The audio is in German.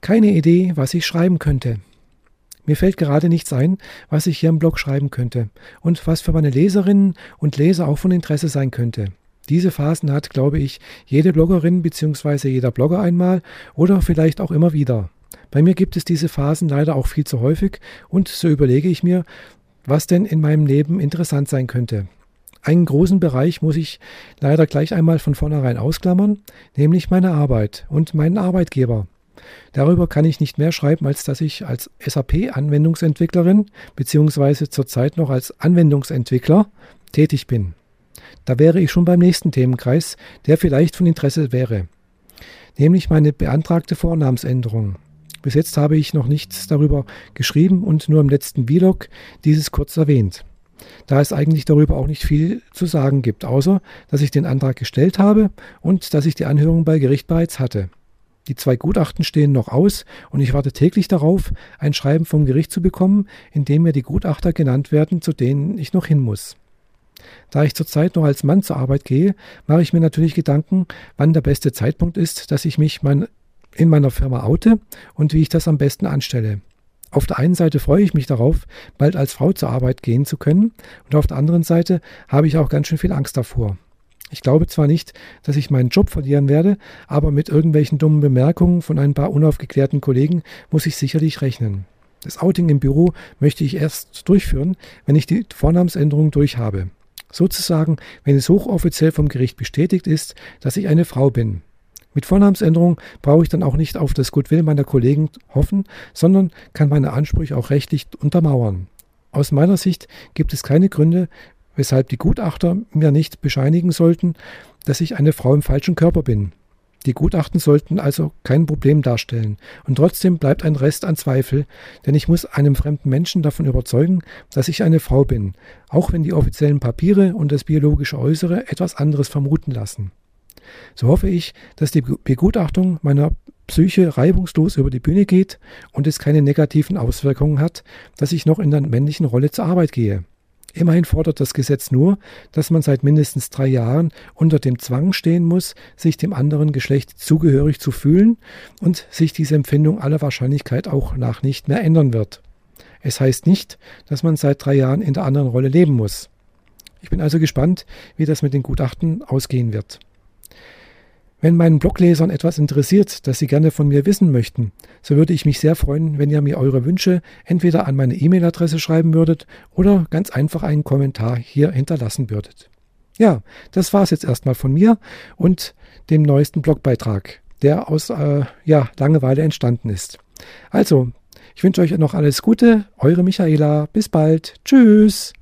Keine Idee, was ich schreiben könnte. Mir fällt gerade nichts ein, was ich hier im Blog schreiben könnte und was für meine Leserinnen und Leser auch von Interesse sein könnte. Diese Phasen hat, glaube ich, jede Bloggerin bzw. jeder Blogger einmal oder vielleicht auch immer wieder. Bei mir gibt es diese Phasen leider auch viel zu häufig und so überlege ich mir, was denn in meinem Leben interessant sein könnte. Einen großen Bereich muss ich leider gleich einmal von vornherein ausklammern, nämlich meine Arbeit und meinen Arbeitgeber. Darüber kann ich nicht mehr schreiben, als dass ich als SAP-Anwendungsentwicklerin bzw. zurzeit noch als Anwendungsentwickler tätig bin. Da wäre ich schon beim nächsten Themenkreis, der vielleicht von Interesse wäre, nämlich meine beantragte Vornamensänderung. Bis jetzt habe ich noch nichts darüber geschrieben und nur im letzten Vlog dieses kurz erwähnt. Da es eigentlich darüber auch nicht viel zu sagen gibt, außer dass ich den Antrag gestellt habe und dass ich die Anhörung bei Gericht bereits hatte. Die zwei Gutachten stehen noch aus und ich warte täglich darauf, ein Schreiben vom Gericht zu bekommen, in dem mir die Gutachter genannt werden, zu denen ich noch hin muss. Da ich zurzeit noch als Mann zur Arbeit gehe, mache ich mir natürlich Gedanken, wann der beste Zeitpunkt ist, dass ich mich mein, in meiner Firma oute und wie ich das am besten anstelle. Auf der einen Seite freue ich mich darauf, bald als Frau zur Arbeit gehen zu können, und auf der anderen Seite habe ich auch ganz schön viel Angst davor. Ich glaube zwar nicht, dass ich meinen Job verlieren werde, aber mit irgendwelchen dummen Bemerkungen von ein paar unaufgeklärten Kollegen muss ich sicherlich rechnen. Das Outing im Büro möchte ich erst durchführen, wenn ich die Vornamensänderung durchhabe. Sozusagen, wenn es hochoffiziell vom Gericht bestätigt ist, dass ich eine Frau bin. Mit Vornamensänderung brauche ich dann auch nicht auf das Goodwill meiner Kollegen hoffen, sondern kann meine Ansprüche auch rechtlich untermauern. Aus meiner Sicht gibt es keine Gründe, weshalb die Gutachter mir nicht bescheinigen sollten, dass ich eine Frau im falschen Körper bin. Die Gutachten sollten also kein Problem darstellen. Und trotzdem bleibt ein Rest an Zweifel, denn ich muss einem fremden Menschen davon überzeugen, dass ich eine Frau bin, auch wenn die offiziellen Papiere und das biologische Äußere etwas anderes vermuten lassen. So hoffe ich, dass die Begutachtung meiner Psyche reibungslos über die Bühne geht und es keine negativen Auswirkungen hat, dass ich noch in der männlichen Rolle zur Arbeit gehe. Immerhin fordert das Gesetz nur, dass man seit mindestens drei Jahren unter dem Zwang stehen muss, sich dem anderen Geschlecht zugehörig zu fühlen und sich diese Empfindung aller Wahrscheinlichkeit auch nach nicht mehr ändern wird. Es heißt nicht, dass man seit drei Jahren in der anderen Rolle leben muss. Ich bin also gespannt, wie das mit den Gutachten ausgehen wird. Wenn meinen Bloglesern etwas interessiert, das sie gerne von mir wissen möchten, so würde ich mich sehr freuen, wenn ihr mir eure Wünsche entweder an meine E-Mail-Adresse schreiben würdet oder ganz einfach einen Kommentar hier hinterlassen würdet. Ja, das war es jetzt erstmal von mir und dem neuesten Blogbeitrag, der aus äh, ja, Langeweile entstanden ist. Also, ich wünsche euch noch alles Gute, eure Michaela, bis bald, tschüss.